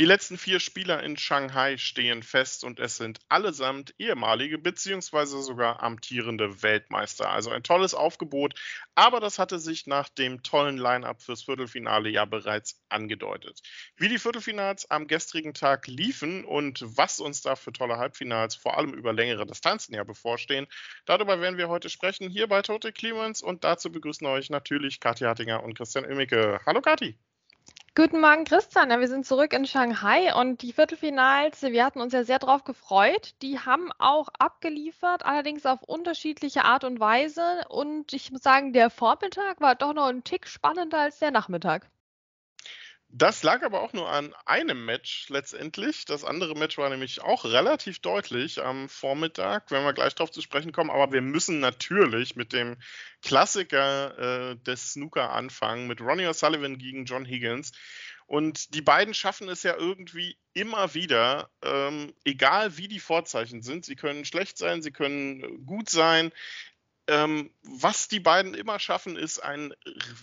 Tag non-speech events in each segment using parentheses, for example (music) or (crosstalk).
Die letzten vier Spieler in Shanghai stehen fest und es sind allesamt ehemalige bzw. sogar amtierende Weltmeister. Also ein tolles Aufgebot, aber das hatte sich nach dem tollen Line-up fürs Viertelfinale ja bereits angedeutet. Wie die Viertelfinals am gestrigen Tag liefen und was uns da für tolle Halbfinals vor allem über längere Distanzen ja bevorstehen, darüber werden wir heute sprechen hier bei Total Clemens und dazu begrüßen euch natürlich Kathi Hattinger und Christian Oemicke. Hallo Kathi! Guten Morgen, Christian. Ja, wir sind zurück in Shanghai und die Viertelfinals, wir hatten uns ja sehr drauf gefreut. Die haben auch abgeliefert, allerdings auf unterschiedliche Art und Weise. Und ich muss sagen, der Vormittag war doch noch ein Tick spannender als der Nachmittag. Das lag aber auch nur an einem Match letztendlich. Das andere Match war nämlich auch relativ deutlich am Vormittag, wenn wir gleich darauf zu sprechen kommen. Aber wir müssen natürlich mit dem Klassiker äh, des Snooker anfangen, mit Ronnie O'Sullivan gegen John Higgins. Und die beiden schaffen es ja irgendwie immer wieder, ähm, egal wie die Vorzeichen sind. Sie können schlecht sein, sie können gut sein. Ähm, was die beiden immer schaffen, ist ein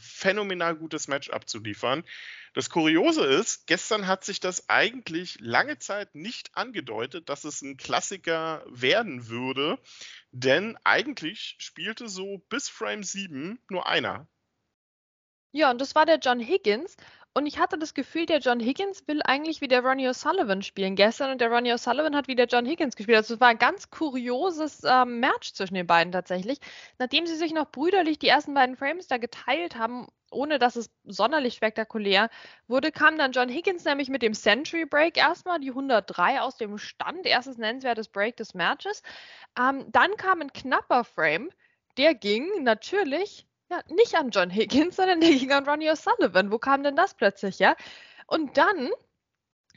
phänomenal gutes Match abzuliefern. Das Kuriose ist, gestern hat sich das eigentlich lange Zeit nicht angedeutet, dass es ein Klassiker werden würde, denn eigentlich spielte so bis Frame 7 nur einer. Ja, und das war der John Higgins. Und ich hatte das Gefühl, der John Higgins will eigentlich wie der Ronnie O'Sullivan spielen gestern und der Ronnie O'Sullivan hat wie der John Higgins gespielt. Also es war ein ganz kurioses ähm, Match zwischen den beiden tatsächlich. Nachdem sie sich noch brüderlich die ersten beiden Frames da geteilt haben, ohne dass es sonderlich spektakulär wurde, kam dann John Higgins nämlich mit dem Century Break erstmal, die 103 aus dem Stand, erstes nennenswertes Break des Matches. Ähm, dann kam ein knapper Frame, der ging natürlich ja, nicht an John Higgins, (laughs) sondern der ging an Ronnie O'Sullivan. Wo kam denn das plötzlich, ja? Und dann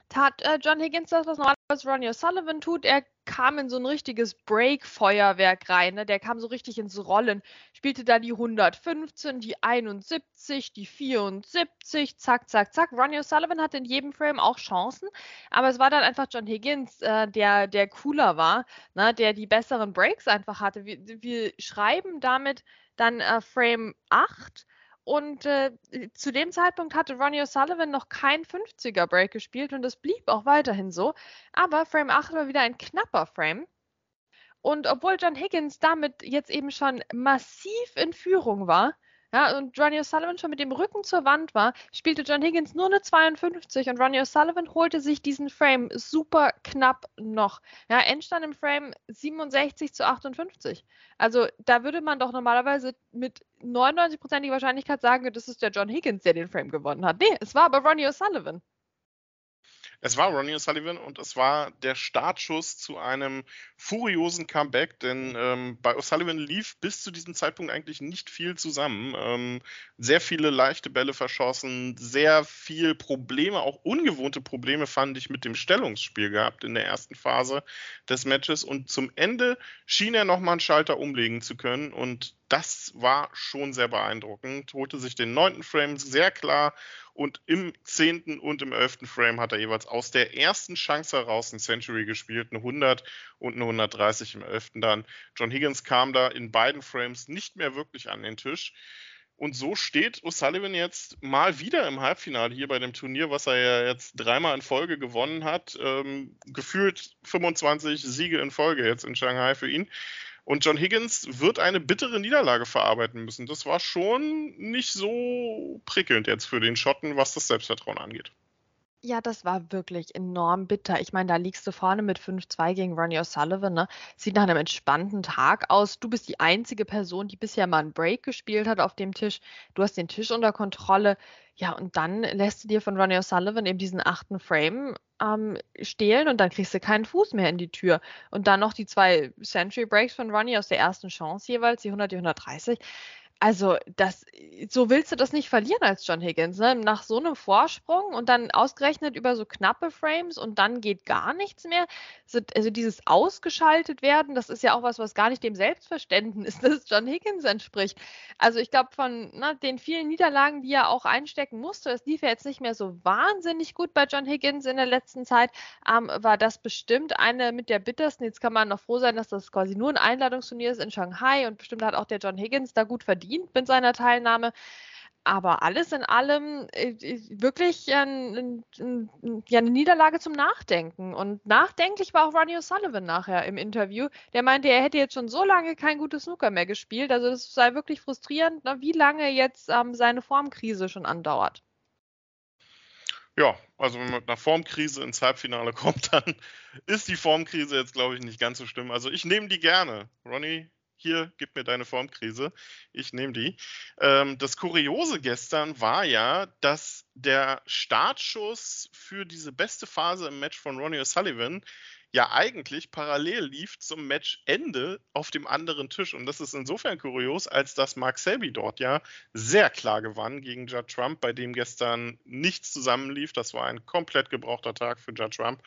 tat äh, John Higgins das, was normalerweise Ronnie O'Sullivan tut. Er kam in so ein richtiges Break-Feuerwerk rein. Ne? Der kam so richtig ins Rollen. Spielte da die 115, die 71, die 74, zack, zack, zack. Ronnie O'Sullivan hatte in jedem Frame auch Chancen, aber es war dann einfach John Higgins, äh, der, der cooler war, ne? der die besseren Breaks einfach hatte. Wir, wir schreiben damit dann äh, Frame 8 und äh, zu dem Zeitpunkt hatte Ronnie O'Sullivan noch kein 50er Break gespielt und das blieb auch weiterhin so. Aber Frame 8 war wieder ein knapper Frame. Und obwohl John Higgins damit jetzt eben schon massiv in Führung war, ja, und Ronnie O'Sullivan schon mit dem Rücken zur Wand war, spielte John Higgins nur eine 52 und Ronnie O'Sullivan holte sich diesen Frame super knapp noch. Ja, Endstand im Frame 67 zu 58. Also da würde man doch normalerweise mit 99%iger Wahrscheinlichkeit sagen, das ist der John Higgins, der den Frame gewonnen hat. Nee, es war aber Ronnie O'Sullivan. Es war Ronnie O'Sullivan und es war der Startschuss zu einem furiosen Comeback, denn ähm, bei O'Sullivan lief bis zu diesem Zeitpunkt eigentlich nicht viel zusammen. Ähm, sehr viele leichte Bälle verschossen, sehr viel Probleme, auch ungewohnte Probleme fand ich mit dem Stellungsspiel gehabt in der ersten Phase des Matches und zum Ende schien er nochmal einen Schalter umlegen zu können und das war schon sehr beeindruckend. Holte sich den neunten Frame sehr klar und im zehnten und im elften Frame hat er jeweils aus der ersten Chance heraus ein Century gespielt, eine 100 und eine 130 im elften dann. John Higgins kam da in beiden Frames nicht mehr wirklich an den Tisch. Und so steht O'Sullivan jetzt mal wieder im Halbfinale hier bei dem Turnier, was er ja jetzt dreimal in Folge gewonnen hat. Ähm, gefühlt 25 Siege in Folge jetzt in Shanghai für ihn. Und John Higgins wird eine bittere Niederlage verarbeiten müssen. Das war schon nicht so prickelnd jetzt für den Schotten, was das Selbstvertrauen angeht. Ja, das war wirklich enorm bitter. Ich meine, da liegst du vorne mit 5-2 gegen Ronnie O'Sullivan. Ne? Sieht nach einem entspannten Tag aus. Du bist die einzige Person, die bisher mal einen Break gespielt hat auf dem Tisch. Du hast den Tisch unter Kontrolle. Ja, und dann lässt du dir von Ronnie O'Sullivan eben diesen achten Frame ähm, stehlen und dann kriegst du keinen Fuß mehr in die Tür. Und dann noch die zwei Century Breaks von Ronnie aus der ersten Chance jeweils, die 100, die 130. also das, so willst du das nicht verlieren als John Higgins, ne? Nach so einem Vorsprung und dann ausgerechnet über so knappe Frames und dann geht gar nichts mehr. Also dieses ausgeschaltet werden, das ist ja auch was, was gar nicht dem Selbstverständnis (laughs) des John Higgins entspricht. Also ich glaube, von na, ne, den vielen Niederlagen, die er auch einstecken musste, es lief ja jetzt nicht mehr so wahnsinnig gut bei John Higgins in der letzten Zeit, ähm, war das bestimmt eine mit der bittersten. Jetzt kann man noch froh sein, dass das quasi nur ein Einladungsturnier ist in Shanghai und bestimmt hat auch der John Higgins da gut verdient verdient mit seiner Teilnahme. Aber alles in allem äh, wirklich ein, ein, ja, eine Niederlage zum Nachdenken. Und nachdenklich war auch Ronnie O'Sullivan nachher im Interview. Der meinte, er hätte jetzt schon so lange kein gutes Snooker mehr gespielt. Also das sei wirklich frustrierend, wie lange jetzt ähm, seine Formkrise schon andauert. Ja, also wenn man mit einer Formkrise ins Halbfinale (laughs) kommt, dann ist die Formkrise jetzt, glaube ich, nicht ganz so schlimm. Also ich nehme die gerne. Ronnie, hier, gib mir deine Formkrise, ich nehme die. Ähm, das Kuriose gestern war ja, dass der Startschuss für diese beste Phase im Match von Ronnie O'Sullivan ja eigentlich parallel lief zum Matchende auf dem anderen Tisch. Und das ist insofern kurios, als dass Mark Selby dort ja sehr klar gewann gegen Judd Trump, bei dem gestern nichts zusammenlief. Das war ein komplett gebrauchter Tag für Judd Trump.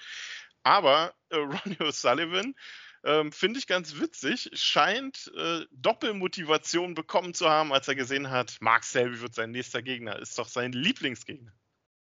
Aber äh, (laughs) Ronnie O'Sullivan ähm, Finde ich ganz witzig. Scheint äh, Doppelmotivation bekommen zu haben, als er gesehen hat, Mark Selby wird sein nächster Gegner. Ist doch sein Lieblingsgegner.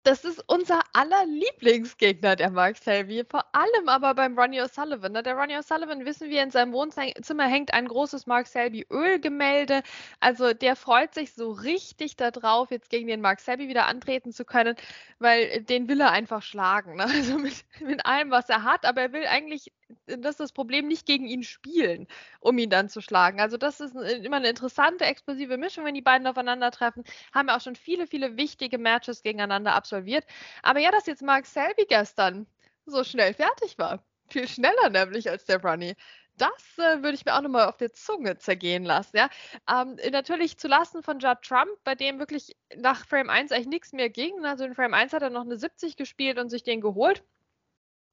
Das ist unser aller Lieblingsgegner, der Mark Selby. Vor allem aber beim Ronnie O'Sullivan. Ne? Der Ronnie O'Sullivan, wissen wir, in seinem Wohnzimmer hängt ein großes Mark Selby Ölgemälde. Also der freut sich so richtig darauf, jetzt gegen den Mark Selby wieder antreten zu können, weil den will er einfach schlagen. Ne? (laughs) Also mit, mit allem, was er hat. Aber er will eigentlich das ist das Problem, nicht gegen ihn spielen, um ihn dann zu schlagen. Also das ist immer eine interessante, explosive Mischung, wenn die beiden aufeinandertreffen. Haben wir auch schon viele, viele wichtige Matches gegeneinander absolviert. Aber ja, dass jetzt Mark Selby gestern so schnell fertig war. Viel schneller nämlich als der Runny. Das äh, würde ich mir auch nochmal auf der Zunge zergehen lassen. Ja? Ähm, natürlich zulasten von Judd Trump, bei dem wirklich nach Frame 1 eigentlich nichts mehr ging. Also in Frame 1 hat er noch eine 70 gespielt und sich den geholt.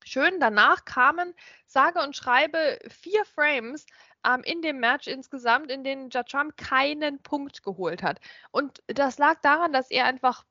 Schön, danach kamen sage und schreibe vier Frames ähm, in dem Match insgesamt, in denen Jatram keinen Punkt geholt hat. Und das lag daran, dass er einfach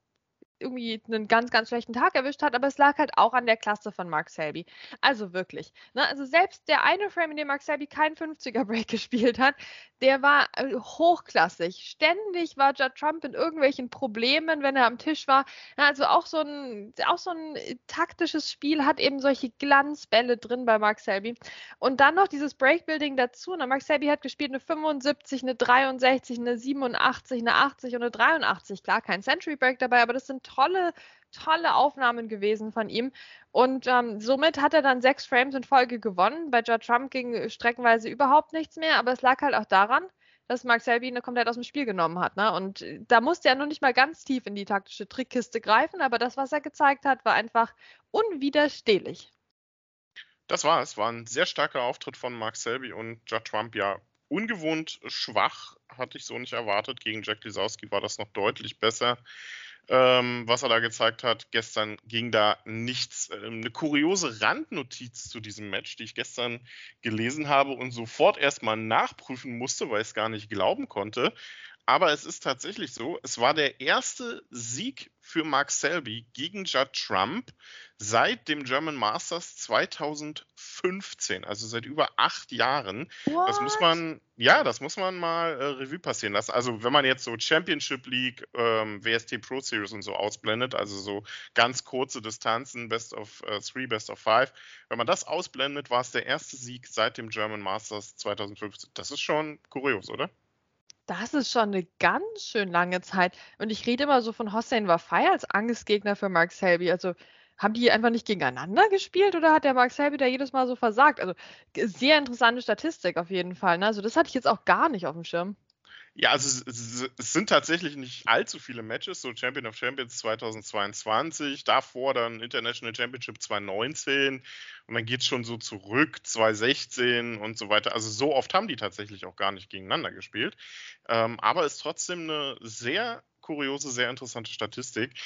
irgendwie einen ganz, ganz schlechten Tag erwischt hat, aber es lag halt auch an der Klasse von Mark Selby. Also wirklich. Ne? Also selbst der eine Frame, in dem Mark Selby keinen 50er-Break (laughs) gespielt hat, der war äh, hochklassig. Ständig war Judd Trump in irgendwelchen Problemen, wenn er am Tisch war. Also auch so ein, auch so ein äh, taktisches Spiel hat eben solche Glanzbälle drin bei Mark Selby. Und dann noch dieses Breakbuilding dazu. Und Mark Selby hat gespielt eine 75, eine 63, eine 87, eine 80 und eine 83. Klar, kein Century Break dabei, aber das sind tolle, tolle Aufnahmen gewesen von ihm. Und ähm, somit hat er dann sechs Frames in Folge gewonnen. Bei Judd Trump ging streckenweise überhaupt nichts mehr, aber es lag halt auch daran, dass Mark Selby eine komplett aus dem Spiel genommen hat. Ne? Und äh, da musste er noch nicht mal ganz tief in die taktische Trickkiste greifen, aber das, was er gezeigt hat, war einfach unwiderstehlich. Das war es. War ein sehr starker Auftritt von Mark Selby und Judd Trump ja ungewohnt schwach, hatte ich so nicht erwartet. Gegen Jack Lisowski war das noch deutlich besser ähm, was er da gezeigt hat. Gestern ging da nichts. Ähm, eine kuriose Randnotiz zu diesem Match, die ich gestern gelesen habe und sofort erstmal nachprüfen musste, weil ich es gar nicht glauben konnte. Aber es ist tatsächlich so, es war der erste Sieg für Mark Selby gegen Judd Trump seit dem German Masters 2015, also seit über acht Jahren. What? Das muss man, ja, das muss man mal äh, Revue passieren lassen. Also wenn man jetzt so Championship League, ähm, WST Pro Series und so ausblendet, also so ganz kurze Distanzen, Best of äh, Three, Best of Five, wenn man das ausblendet, war es der erste Sieg seit dem German Masters 2015. Das ist schon kurios, oder? Das ist schon eine ganz schön lange Zeit. Und ich rede immer so von Hossein Wafai als Angstgegner für Mark Selby. Also haben die einfach nicht gegeneinander gespielt oder hat der Selby da jedes Mal so versagt? Also sehr interessante Statistik auf jeden Fall. Ne? Also das hatte ich jetzt auch gar nicht auf dem Schirm. Ja, also es, es, sind tatsächlich nicht allzu viele Matches, so Champion of Champions 2022, davor dann International Championship 2019 und dann geht es schon so zurück 2016 und so weiter. Also so oft haben die tatsächlich auch gar nicht gegeneinander gespielt, ähm, aber ist trotzdem eine sehr kuriose, sehr interessante Statistik.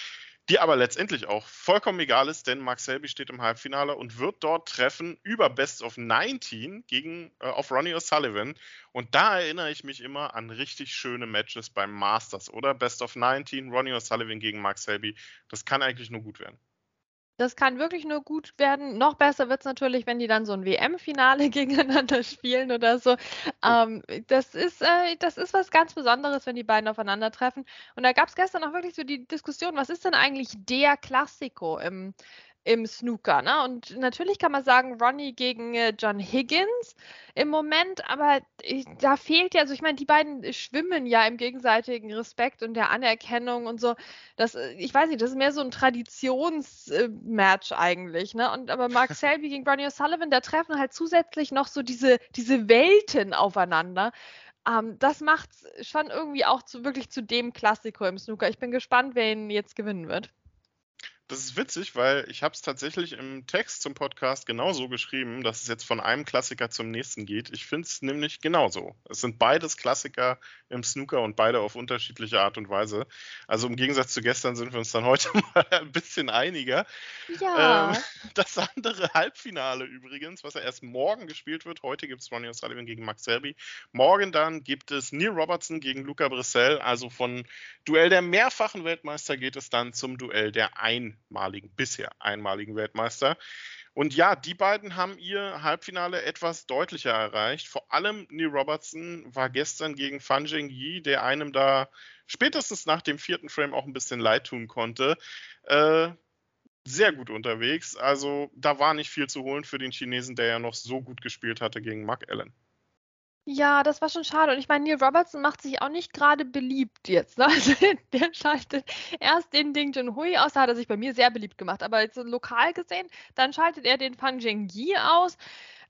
Die aber letztendlich auch vollkommen egal ist, denn Mark Selby steht im Halbfinale und wird dort treffen über Best of 19 gegen äh, auf Ronnie O'Sullivan. Und da erinnere ich mich immer an richtig schöne Matches beim Masters, oder? Best of 19, Ronnie O'Sullivan gegen Mark Selby. Das kann eigentlich nur gut werden. Das kann wirklich nur gut werden. Noch besser wird es natürlich, wenn die dann so ein WM-Finale (laughs) gegeneinander spielen oder so. Ähm, das, ist, äh, das ist was ganz Besonderes, wenn die beiden aufeinandertreffen. Und da gab es gestern auch wirklich so die Diskussion, was ist denn eigentlich der Klassiko im, im Snooker. Ne? Und natürlich kann man sagen, Ronnie gegen äh, John Higgins im Moment, aber ich, da fehlt ja, also ich meine, die beiden schwimmen ja im gegenseitigen Respekt und der Anerkennung und so. Das, äh, ich weiß nicht, das ist mehr so ein Traditionsmatch äh, eigentlich. Ne? Und aber Mark (laughs) Selby gegen Ronnie O'Sullivan, da treffen halt zusätzlich noch so diese, diese Welten aufeinander. Ähm, das macht schon irgendwie auch zu, wirklich zu dem Klassiker im Snooker. Ich bin gespannt, wer ihn jetzt gewinnen wird. Das ist witzig, weil ich habe es tatsächlich im Text zum Podcast genauso geschrieben, dass es jetzt von einem Klassiker zum nächsten geht. Ich finde es nämlich genauso. Es sind beides Klassiker im Snooker und beide auf unterschiedliche Art und Weise. Also im Gegensatz zu gestern sind wir uns dann heute (laughs) mal ein bisschen einiger. Ja. Ähm, das andere Halbfinale übrigens, was ja erst morgen gespielt wird. Heute gibt es Ronnie O'Sullivan gegen Max Selby. Morgen dann gibt es Neil Robertson gegen Luca Brissell. Also von Duell der mehrfachen Weltmeister geht es dann zum Duell der ein einmaligen, bisher einmaligen Weltmeister. Und ja, die beiden haben ihr Halbfinale etwas deutlicher erreicht. Vor allem Neil Robertson war gestern gegen Fan Zhengyi, der einem da spätestens nach dem vierten Frame auch ein bisschen leid tun konnte. Äh, sehr gut unterwegs. Also da war nicht viel zu holen für den Chinesen, der ja noch so gut gespielt hatte gegen Mark Allen. Ja, das war schon schade. Und ich meine, Neil Robertson macht sich auch nicht gerade beliebt jetzt. Ne? (laughs) Also der schaltet erst den Ding Junhui aus, da hat er sich bei mir sehr beliebt gemacht. Aber jetzt lokal gesehen, dann schaltet er den Fan Zhengyi aus.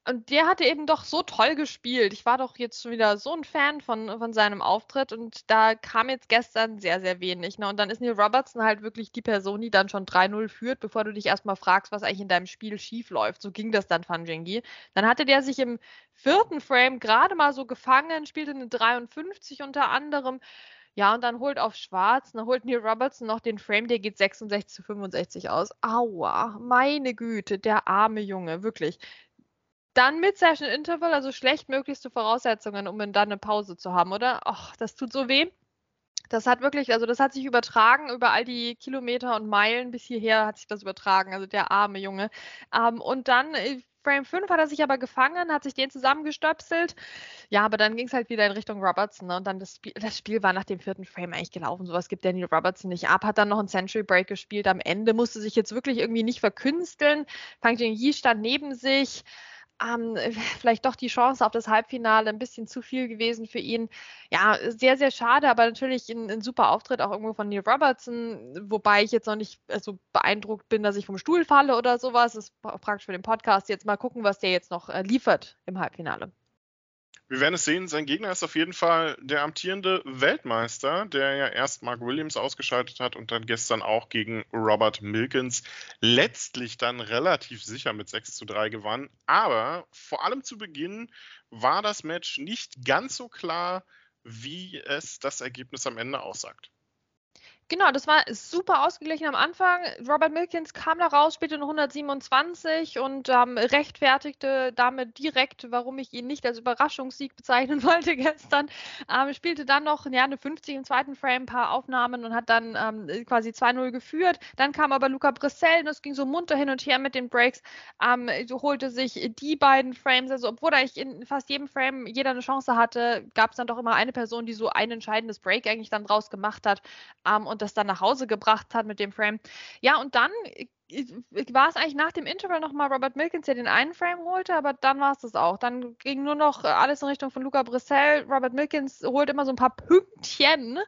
Und der hatte eben doch so toll gespielt. Ich war doch jetzt schon wieder so ein Fan von, von seinem Auftritt und da kam jetzt gestern sehr, sehr wenig. Ne? Und dann ist Neil Robertson halt wirklich die Person, die dann schon 3-0 führt, bevor du dich erstmal fragst, was eigentlich in deinem Spiel schief läuft. So ging das dann Fan Fanjengi. Dann hatte der sich im vierten Frame gerade mal so gefangen, spielte eine 53 unter anderem. Ja, und dann holt auf Schwarz, dann holt Neil Robertson noch den Frame, der geht 66 zu 65 aus. Aua, meine Güte, der arme Junge, wirklich. Dann mit Session Interval, also schlechtmöglichste Voraussetzungen, um dann eine Pause zu haben, oder? Ach, das tut so weh. Das hat wirklich, also das hat sich übertragen über all die Kilometer und Meilen bis hierher hat sich das übertragen, also der arme Junge. Ähm, und dann äh, Frame 5 hat er sich aber gefangen, hat sich den zusammengestöpselt. Ja, aber dann ging es halt wieder in Richtung Robertson. Ne? Und dann das Spiel, das Spiel war nach dem vierten Frame eigentlich gelaufen. Sowas gibt Daniel Robertson nicht ab. Hat dann noch einen Century Break gespielt am Ende, musste sich jetzt wirklich irgendwie nicht verkünsteln. Fang Jing Yi stand neben sich ähm, vielleicht doch die Chance auf das Halbfinale ein bisschen zu viel gewesen für ihn. Ja, sehr, sehr schade, aber natürlich ein, ein super Auftritt auch irgendwo von Neil Robertson, wobei ich jetzt noch nicht so also beeindruckt bin, dass ich vom Stuhl falle oder sowas. Das ist praktisch für den Podcast. Jetzt mal gucken, was der jetzt noch äh, liefert im Halbfinale. Wir werden es sehen. Sein Gegner ist auf jeden Fall der amtierende Weltmeister, der ja erst Mark Williams ausgeschaltet hat und dann gestern auch gegen Robert Milkins letztlich dann relativ sicher mit 6 zu 3 gewann. Aber vor allem zu Beginn war das Match nicht ganz so klar, wie es das Ergebnis am Ende aussagt. Genau, das war super ausgeglichen am Anfang. Robert Milkins kam da raus, spielte eine 127 und ähm, rechtfertigte damit direkt, warum ich ihn nicht als Überraschungssieg (laughs) bezeichnen wollte gestern. Ähm, spielte dann noch ja, eine 50 im zweiten Frame, ein paar Aufnahmen und hat dann ähm, quasi 2-0 geführt. Dann kam aber Luca Brissell und es ging so munter hin und her mit den Breaks. Ähm, so holte sich die beiden Frames, also obwohl eigentlich in fast jedem Frame jeder eine Chance hatte, gab es dann doch immer eine Person, die so ein entscheidendes Break eigentlich dann draus gemacht hat. Ähm, und und das dann nach Hause gebracht hat mit dem Frame. Ja, und dann äh, war es eigentlich nach dem Interval nochmal Robert Milkins, der den einen Frame holte, aber dann war es das auch. Dann ging nur noch alles in Richtung von Luca Brissell. Robert Milkins holt immer so ein paar Pünktchen,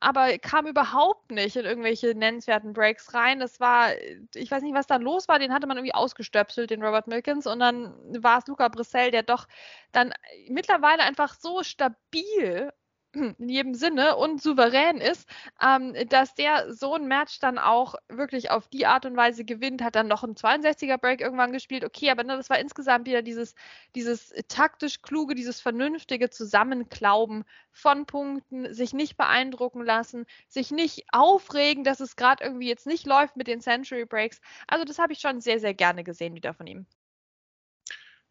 aber kam überhaupt nicht in irgendwelche nennenswerten Breaks rein. Das war, ich weiß nicht, was da los war, den hatte man irgendwie ausgestöpselt, den Robert Milkins, und dann war es Luca Brissell, der doch dann mittlerweile einfach so stabil (clears throat) in jedem Sinne und souverän ist, ähm, dass der so ein Match dann auch wirklich auf die Art und Weise gewinnt, hat dann noch einen 62er Break irgendwann gespielt. Okay, aber ne, das war insgesamt wieder dieses, dieses taktisch kluge, dieses vernünftige Zusammenklauben von Punkten, sich nicht beeindrucken lassen, sich nicht aufregen, dass es gerade irgendwie jetzt nicht läuft mit den Century Breaks. Also das habe ich schon sehr, sehr gerne gesehen wieder von ihm.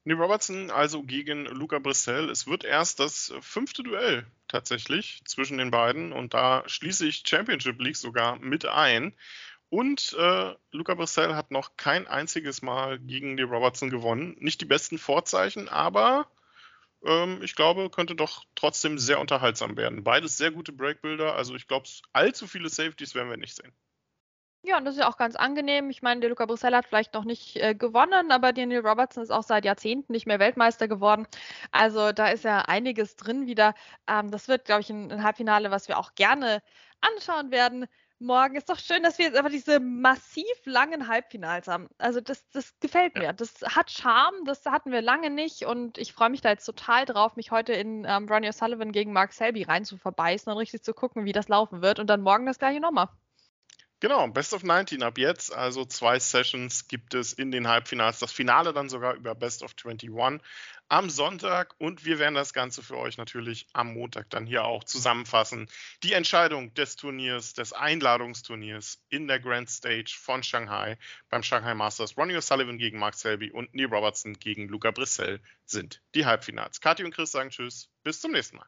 Neil Robertson also gegen Luca Brissell. Es wird erst das fünfte Duell tatsächlich zwischen den beiden und da schließe ich Championship League sogar mit ein. Und äh, Luca Brissell hat noch kein einziges Mal gegen die Robertson gewonnen. Nicht die besten Vorzeichen, aber ähm, ich glaube, könnte doch trotzdem sehr unterhaltsam werden. Beides sehr gute Breakbuilder, also ich glaube, allzu viele Safeties werden wir nicht sehen. Ja, und das ist ja auch ganz angenehm. Ich meine, der Luca Brissell hat vielleicht noch nicht äh, gewonnen, aber Daniel Robertson ist auch seit Jahrzehnten nicht mehr Weltmeister geworden. Also da ist ja einiges drin wieder. Ähm, das wird, glaube ich, ein, ein, Halbfinale, was wir auch gerne anschauen werden. Morgen ist doch schön, dass wir jetzt einfach diese massiv langen Halbfinals haben. Also das, das gefällt mir. Das hat Charme, das hatten wir lange nicht und ich freue mich da jetzt total drauf, mich heute in ähm, Ronnie O'Sullivan gegen Mark Selby rein zu verbeißen und richtig zu gucken, wie das laufen wird und dann morgen das gleiche nochmal. Genau, Best of 19 ab jetzt. Also zwei Sessions gibt es in den Halbfinals. Das Finale dann sogar über Best of 21 am Sonntag. Und wir werden das Ganze für euch natürlich am Montag dann hier auch zusammenfassen. Die Entscheidung des Turniers, des Einladungsturniers in der Grand Stage von Shanghai beim Shanghai Masters. Ronnie O'Sullivan gegen Mark Selby und Neil Robertson gegen Luca Brissell sind die Halbfinals. Kathi und Chris sagen Tschüss. Bis zum nächsten Mal.